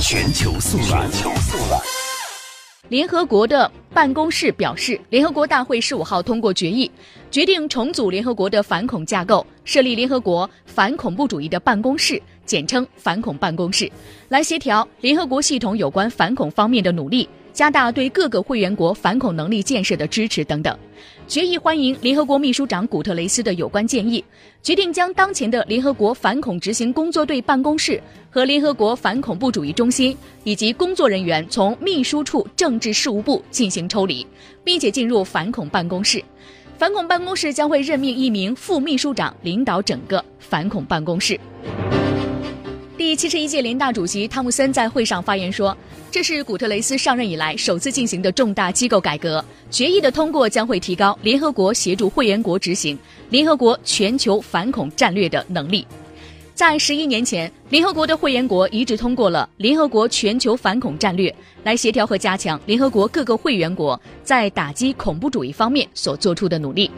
全球速览。全球速览。联合国的办公室表示，联合国大会十五号通过决议，决定重组联合国的反恐架构，设立联合国反恐怖主义的办公室，简称反恐办公室，来协调联合国系统有关反恐方面的努力。加大对各个会员国反恐能力建设的支持等等。决议欢迎联合国秘书长古特雷斯的有关建议，决定将当前的联合国反恐执行工作队办公室和联合国反恐怖主义中心以及工作人员从秘书处政治事务部进行抽离，并且进入反恐办公室。反恐办公室将会任命一名副秘书长领导整个反恐办公室。第七十一届联大主席汤姆森在会上发言说：“这是古特雷斯上任以来首次进行的重大机构改革。决议的通过将会提高联合国协助会员国执行联合国全球反恐战略的能力。”在十一年前，联合国的会员国一致通过了联合国全球反恐战略，来协调和加强联合国各个会员国在打击恐怖主义方面所做出的努力。